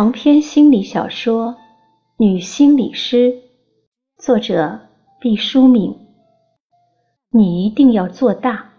长篇心理小说《女心理师》，作者毕淑敏。你一定要做大。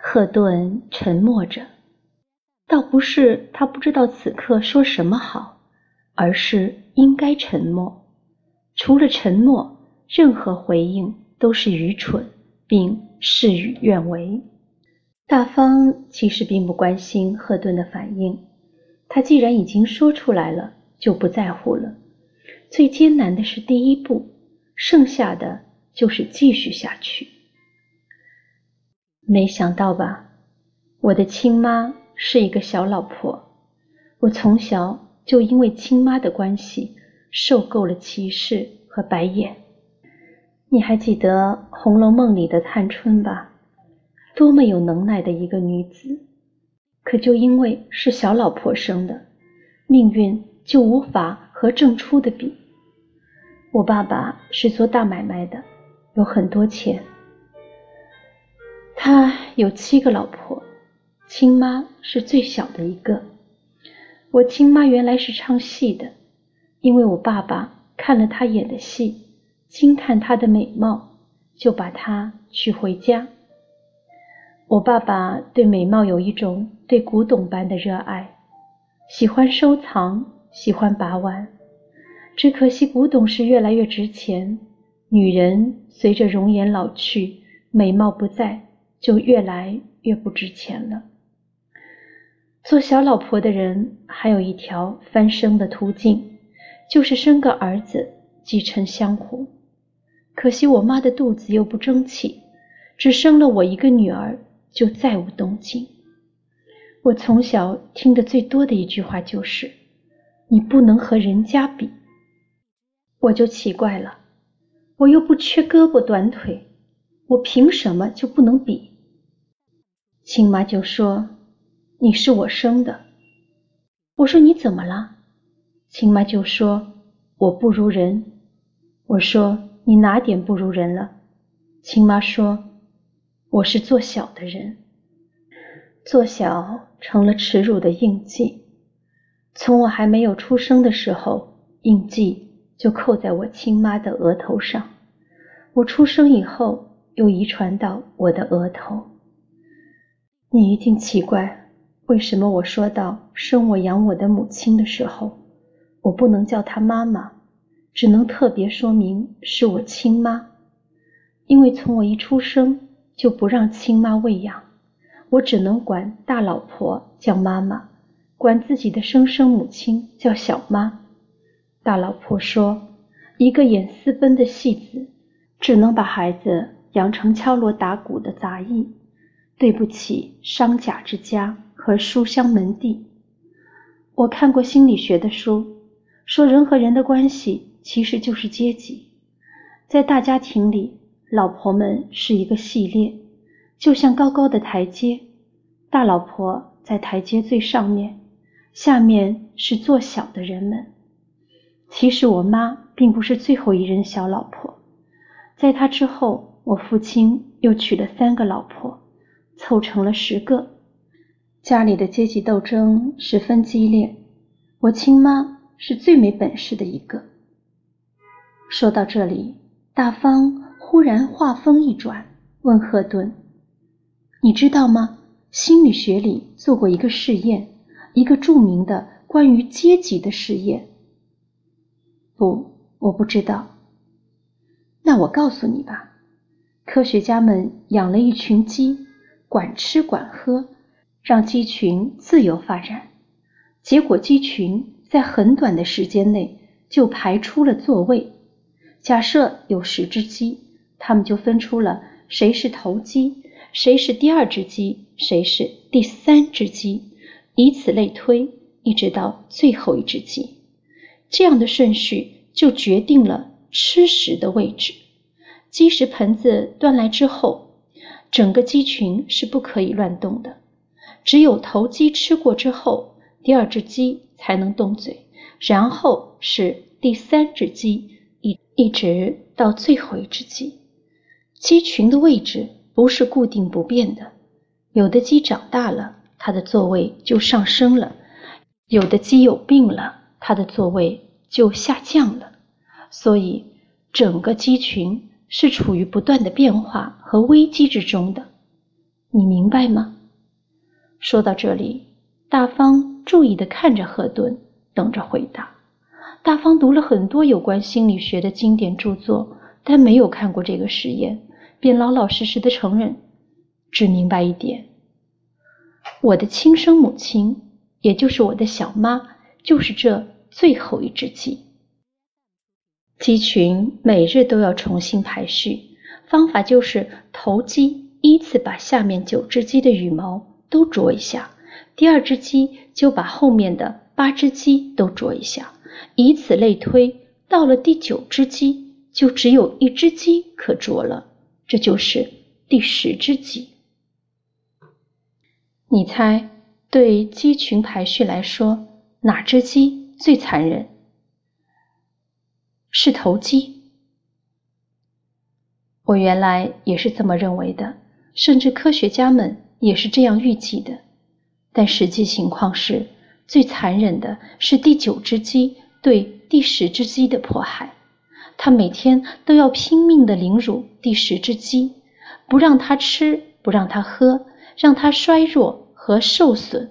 赫顿沉默着，倒不是他不知道此刻说什么好，而是应该沉默。除了沉默，任何回应都是愚蠢，并事与愿违。大方其实并不关心赫顿的反应，他既然已经说出来了，就不在乎了。最艰难的是第一步，剩下的就是继续下去。没想到吧，我的亲妈是一个小老婆，我从小就因为亲妈的关系受够了歧视和白眼。你还记得《红楼梦》里的探春吧？多么有能耐的一个女子，可就因为是小老婆生的，命运就无法和正初的比。我爸爸是做大买卖的，有很多钱。他有七个老婆，亲妈是最小的一个。我亲妈原来是唱戏的，因为我爸爸看了她演的戏，惊叹她的美貌，就把她娶回家。我爸爸对美貌有一种对古董般的热爱，喜欢收藏，喜欢把玩。只可惜古董是越来越值钱，女人随着容颜老去，美貌不在，就越来越不值钱了。做小老婆的人还有一条翻身的途径，就是生个儿子继承香火。可惜我妈的肚子又不争气，只生了我一个女儿。就再无动静。我从小听的最多的一句话就是：“你不能和人家比。”我就奇怪了，我又不缺胳膊短腿，我凭什么就不能比？亲妈就说：“你是我生的。”我说：“你怎么了？”亲妈就说：“我不如人。”我说：“你哪点不如人了？”亲妈说。我是做小的人，做小成了耻辱的印记。从我还没有出生的时候，印记就扣在我亲妈的额头上。我出生以后，又遗传到我的额头。你一定奇怪，为什么我说到生我养我的母亲的时候，我不能叫她妈妈，只能特别说明是我亲妈，因为从我一出生。就不让亲妈喂养，我只能管大老婆叫妈妈，管自己的生身母亲叫小妈。大老婆说：“一个演私奔的戏子，只能把孩子养成敲锣打鼓的杂役，对不起商贾之家和书香门第。”我看过心理学的书，说人和人的关系其实就是阶级，在大家庭里。老婆们是一个系列，就像高高的台阶，大老婆在台阶最上面，下面是做小的人们。其实我妈并不是最后一任小老婆，在她之后，我父亲又娶了三个老婆，凑成了十个。家里的阶级斗争十分激烈，我亲妈是最没本事的一个。说到这里，大方。忽然话锋一转，问赫顿：“你知道吗？心理学里做过一个试验，一个著名的关于阶级的试验。”“不，我不知道。”“那我告诉你吧。科学家们养了一群鸡，管吃管喝，让鸡群自由发展。结果鸡群在很短的时间内就排出了座位。假设有十只鸡。”他们就分出了谁是头鸡，谁是第二只鸡，谁是第三只鸡，以此类推，一直到最后一只鸡。这样的顺序就决定了吃食的位置。鸡食盆子端来之后，整个鸡群是不可以乱动的。只有头鸡吃过之后，第二只鸡才能动嘴，然后是第三只鸡，一一直到最后一只鸡。鸡群的位置不是固定不变的，有的鸡长大了，它的座位就上升了，有的鸡有病了，它的座位就下降了。所以，整个鸡群是处于不断的变化和危机之中的。你明白吗？说到这里，大方注意地看着赫顿，等着回答。大方读了很多有关心理学的经典著作，但没有看过这个实验，便老老实实的承认，只明白一点：我的亲生母亲，也就是我的小妈，就是这最后一只鸡。鸡群每日都要重新排序，方法就是头鸡依次把下面九只鸡的羽毛都啄一下，第二只鸡就把后面的八只鸡都啄一下。以此类推，到了第九只鸡，就只有一只鸡可啄了，这就是第十只鸡。你猜，对鸡群排序来说，哪只鸡最残忍？是头鸡。我原来也是这么认为的，甚至科学家们也是这样预计的。但实际情况是，最残忍的是第九只鸡。对第十只鸡的迫害，他每天都要拼命的凌辱第十只鸡，不让它吃，不让它喝，让它衰弱和受损，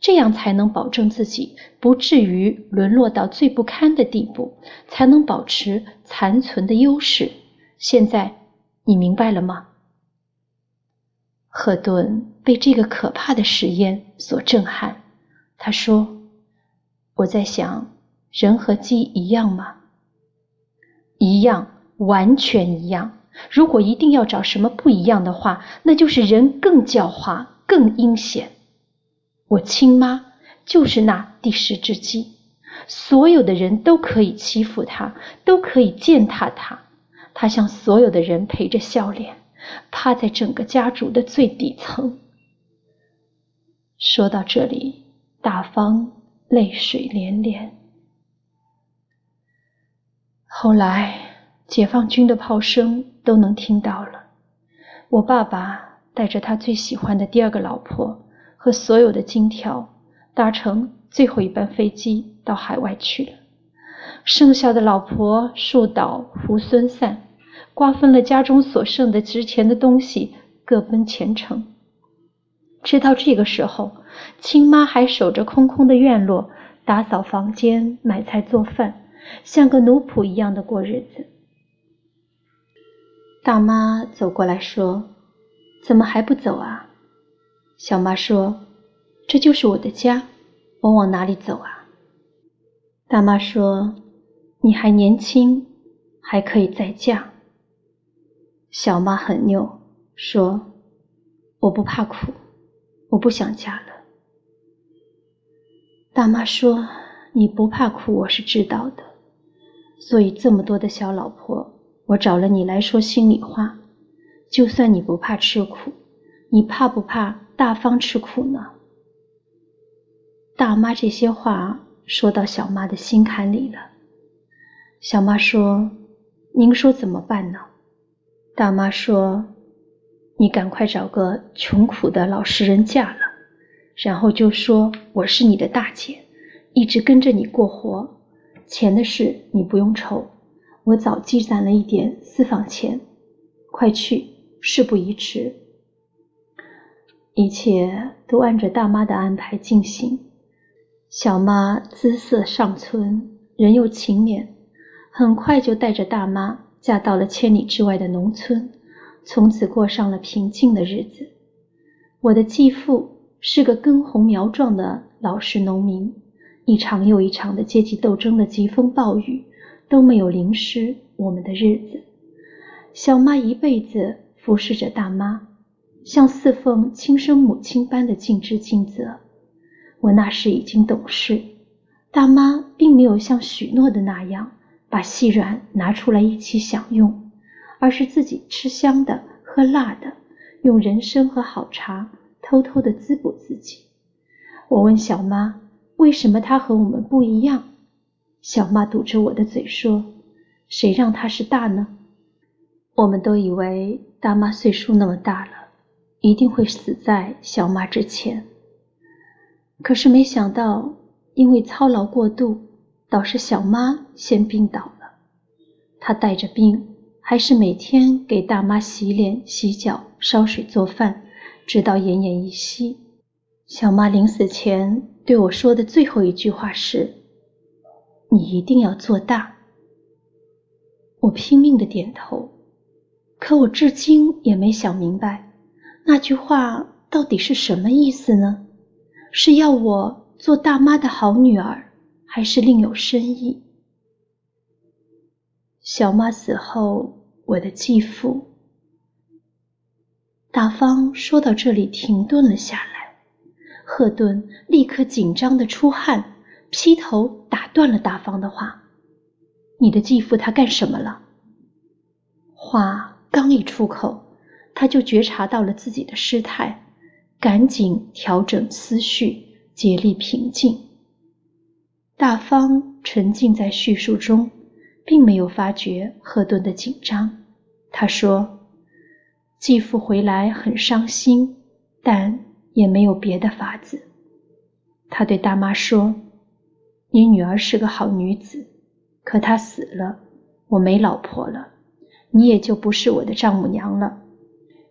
这样才能保证自己不至于沦落到最不堪的地步，才能保持残存的优势。现在你明白了吗？赫顿被这个可怕的实验所震撼，他说：“我在想。”人和鸡一样吗？一样，完全一样。如果一定要找什么不一样的话，那就是人更狡猾、更阴险。我亲妈就是那第十只鸡，所有的人都可以欺负她，都可以践踏她。她向所有的人陪着笑脸，趴在整个家族的最底层。说到这里，大方泪水连连。后来，解放军的炮声都能听到了。我爸爸带着他最喜欢的第二个老婆和所有的金条，搭乘最后一班飞机到海外去了。剩下的老婆树倒猢狲散，瓜分了家中所剩的值钱的东西，各奔前程。直到这个时候，亲妈还守着空空的院落，打扫房间、买菜做饭。像个奴仆一样的过日子。大妈走过来说：“怎么还不走啊？”小妈说：“这就是我的家，我往哪里走啊？”大妈说：“你还年轻，还可以再嫁。”小妈很拗，说：“我不怕苦，我不想嫁了。”大妈说：“你不怕苦，我是知道的。”所以这么多的小老婆，我找了你来说心里话。就算你不怕吃苦，你怕不怕大方吃苦呢？大妈这些话说到小妈的心坎里了。小妈说：“您说怎么办呢？”大妈说：“你赶快找个穷苦的老实人嫁了，然后就说我是你的大姐，一直跟着你过活。”钱的事你不用愁，我早积攒了一点私房钱，快去，事不宜迟。一切都按着大妈的安排进行。小妈姿色尚存，人又勤勉，很快就带着大妈嫁到了千里之外的农村，从此过上了平静的日子。我的继父是个根红苗壮的老实农民。一场又一场的阶级斗争的疾风暴雨都没有淋湿我们的日子。小妈一辈子服侍着大妈，像侍奉亲生母亲般的尽职尽责。我那时已经懂事，大妈并没有像许诺的那样把细软拿出来一起享用，而是自己吃香的喝辣的，用人参和好茶偷偷的滋补自己。我问小妈。为什么他和我们不一样？小妈堵着我的嘴说：“谁让他是大呢？”我们都以为大妈岁数那么大了，一定会死在小妈之前。可是没想到，因为操劳过度，导致小妈先病倒了。她带着病，还是每天给大妈洗脸、洗脚、烧水做饭，直到奄奄一息。小妈临死前对我说的最后一句话是：“你一定要做大。”我拼命的点头，可我至今也没想明白，那句话到底是什么意思呢？是要我做大妈的好女儿，还是另有深意？小妈死后，我的继父大方说到这里停顿了下来，赫顿立刻紧张的出汗，劈头打断了大方的话：“你的继父他干什么了？”话刚一出口，他就觉察到了自己的失态。赶紧调整思绪，竭力平静。大方沉浸在叙述中，并没有发觉赫顿的紧张。他说：“继父回来很伤心，但也没有别的法子。”他对大妈说：“你女儿是个好女子，可她死了，我没老婆了，你也就不是我的丈母娘了。”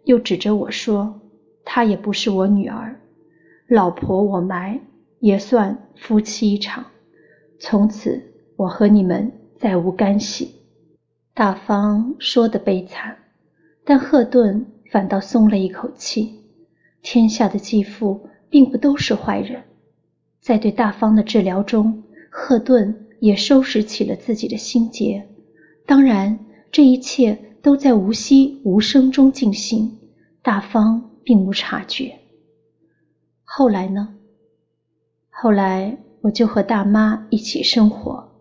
又指着我说。她也不是我女儿，老婆我埋也算夫妻一场，从此我和你们再无干系。大方说的悲惨，但赫顿反倒松了一口气。天下的继父并不都是坏人，在对大方的治疗中，赫顿也收拾起了自己的心结。当然，这一切都在无息无声中进行。大方。并无察觉。后来呢？后来我就和大妈一起生活，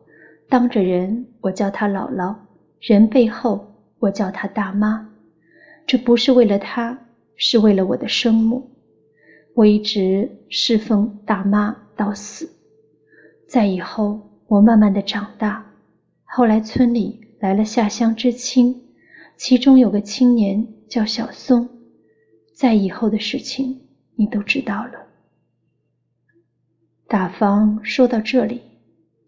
当着人我叫她姥姥，人背后我叫她大妈。这不是为了她，是为了我的生母。我一直侍奉大妈到死。在以后，我慢慢的长大。后来村里来了下乡知青，其中有个青年叫小松。在以后的事情，你都知道了。大方说到这里，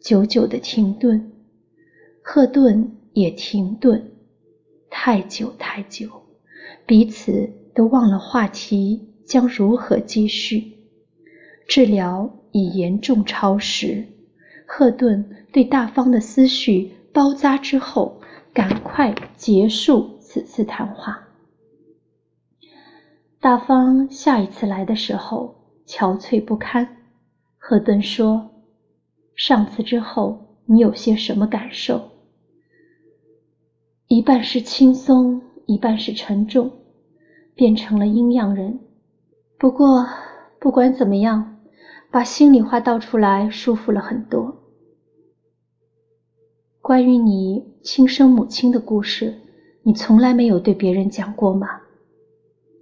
久久的停顿，赫顿也停顿，太久太久，彼此都忘了话题将如何继续。治疗已严重超时，赫顿对大方的思绪包扎之后，赶快结束此次谈话。大方下一次来的时候憔悴不堪。赫顿说：“上次之后，你有些什么感受？”一半是轻松，一半是沉重，变成了阴阳人。不过，不管怎么样，把心里话道出来，舒服了很多。关于你亲生母亲的故事，你从来没有对别人讲过吗？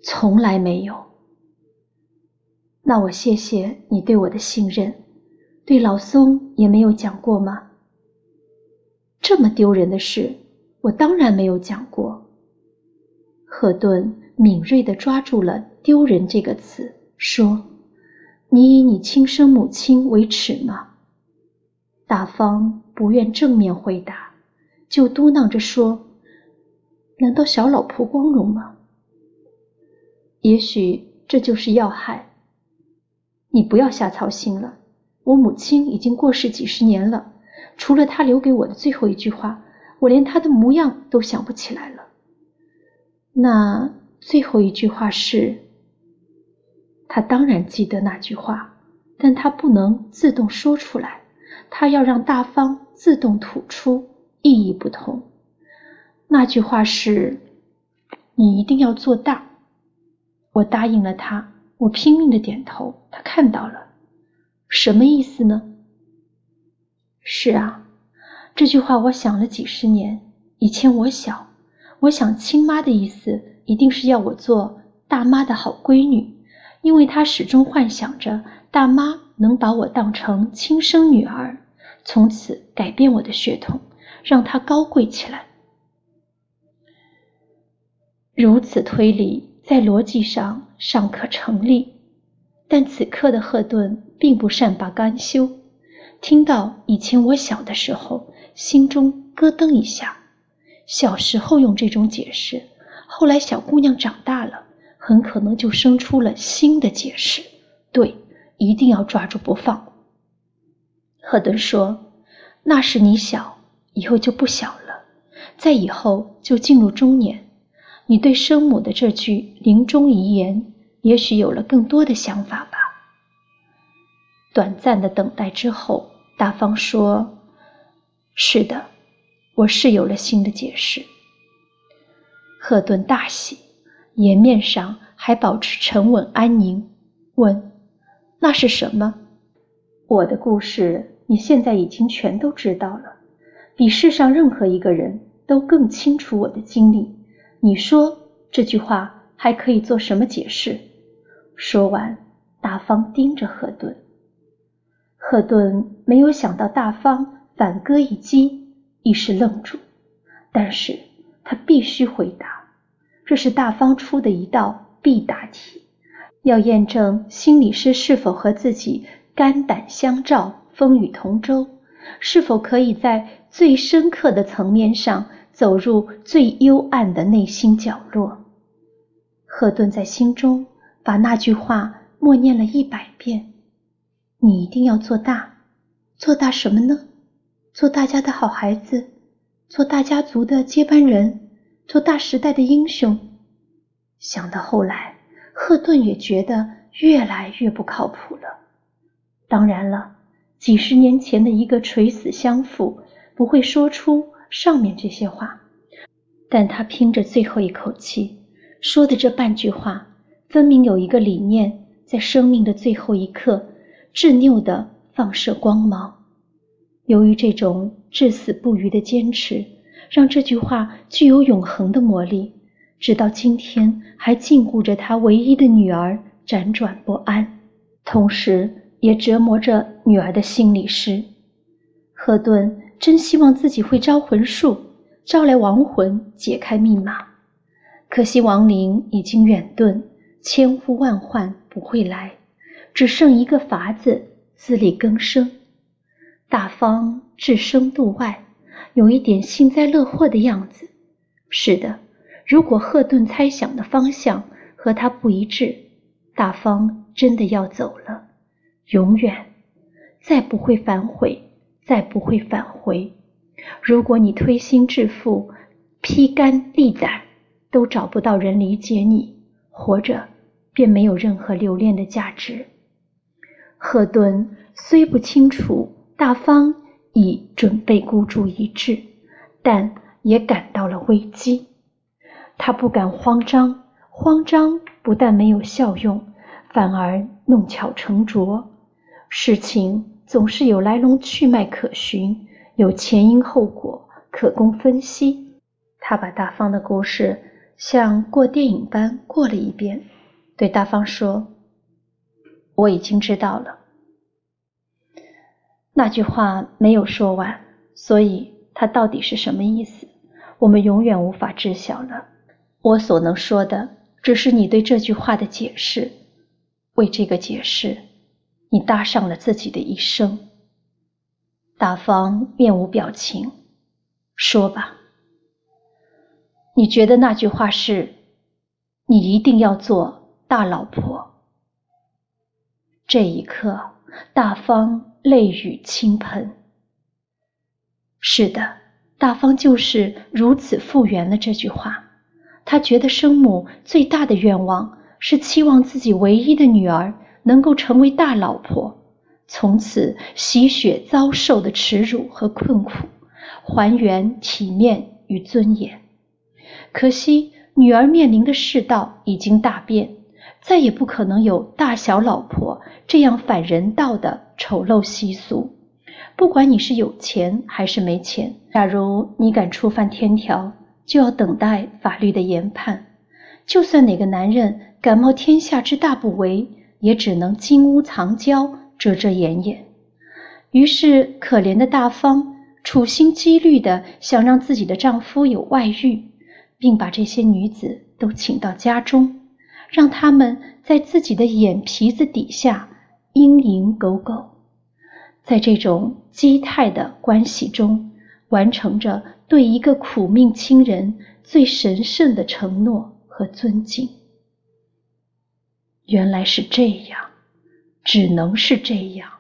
从来没有。那我谢谢你对我的信任，对老松也没有讲过吗？这么丢人的事，我当然没有讲过。赫顿敏锐地抓住了“丢人”这个词，说：“你以你亲生母亲为耻吗？”大方不愿正面回答，就嘟囔着说：“难道小老婆光荣吗？”也许这就是要害。你不要瞎操心了。我母亲已经过世几十年了，除了她留给我的最后一句话，我连她的模样都想不起来了。那最后一句话是：他当然记得那句话，但他不能自动说出来，他要让大方自动吐出，意义不同。那句话是：你一定要做大。我答应了他，我拼命的点头。他看到了，什么意思呢？是啊，这句话我想了几十年。以前我小，我想亲妈的意思一定是要我做大妈的好闺女，因为她始终幻想着大妈能把我当成亲生女儿，从此改变我的血统，让她高贵起来。如此推理。在逻辑上尚可成立，但此刻的赫顿并不善罢甘休，听到以前我小的时候，心中咯噔一下。小时候用这种解释，后来小姑娘长大了，很可能就生出了新的解释。对，一定要抓住不放。赫顿说：“那时你小，以后就不小了，在以后就进入中年。你对生母的这句临终遗言，也许有了更多的想法吧。”短暂的等待之后，大方说：“是的，我是有了新的解释。”赫顿大喜，颜面上还保持沉稳安宁，问：“那是什么？”我的故事。你现在已经全都知道了，比世上任何一个人都更清楚我的经历。你说这句话还可以做什么解释？说完，大方盯着赫顿。赫顿没有想到大方反戈一击，一时愣住。但是他必须回答，这是大方出的一道必答题，要验证心理师是否和自己肝胆相照。风雨同舟，是否可以在最深刻的层面上走入最幽暗的内心角落？赫顿在心中把那句话默念了一百遍：“你一定要做大，做大什么呢？做大家的好孩子，做大家族的接班人，做大时代的英雄。”想到后来，赫顿也觉得越来越不靠谱了。当然了。几十年前的一个垂死相父不会说出上面这些话，但他拼着最后一口气说的这半句话，分明有一个理念在生命的最后一刻执拗地放射光芒。由于这种至死不渝的坚持，让这句话具有永恒的魔力，直到今天还禁锢着他唯一的女儿辗转不安，同时。也折磨着女儿的心理师。赫顿真希望自己会招魂术，招来亡魂，解开密码。可惜亡灵已经远遁，千呼万唤不会来，只剩一个法子自力更生。大方置身度外，有一点幸灾乐祸的样子。是的，如果赫顿猜想的方向和他不一致，大方真的要走了。永远再不会反悔，再不会返回。如果你推心置腹、披肝沥胆，都找不到人理解你，活着便没有任何留恋的价值。赫顿虽不清楚大方已准备孤注一掷，但也感到了危机。他不敢慌张，慌张不但没有效用，反而弄巧成拙。事情总是有来龙去脉可循，有前因后果可供分析。他把大方的故事像过电影般过了一遍，对大方说：“我已经知道了。”那句话没有说完，所以他到底是什么意思，我们永远无法知晓了。我所能说的，只是你对这句话的解释。为这个解释。你搭上了自己的一生。大方面无表情，说吧。你觉得那句话是“你一定要做大老婆”？这一刻，大方泪雨倾盆。是的，大方就是如此复原了这句话。他觉得生母最大的愿望是期望自己唯一的女儿。能够成为大老婆，从此洗雪遭受的耻辱和困苦，还原体面与尊严。可惜女儿面临的世道已经大变，再也不可能有大小老婆这样反人道的丑陋习俗。不管你是有钱还是没钱，假如你敢触犯天条，就要等待法律的研判。就算哪个男人敢冒天下之大不韪，也只能金屋藏娇，遮遮掩掩。于是，可怜的大方处心积虑地想让自己的丈夫有外遇，并把这些女子都请到家中，让他们在自己的眼皮子底下蝇营狗苟。在这种畸态的关系中，完成着对一个苦命亲人最神圣的承诺和尊敬。原来是这样，只能是这样。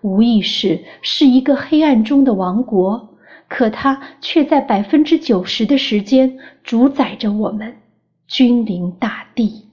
无意识是一个黑暗中的王国，可它却在百分之九十的时间主宰着我们，君临大地。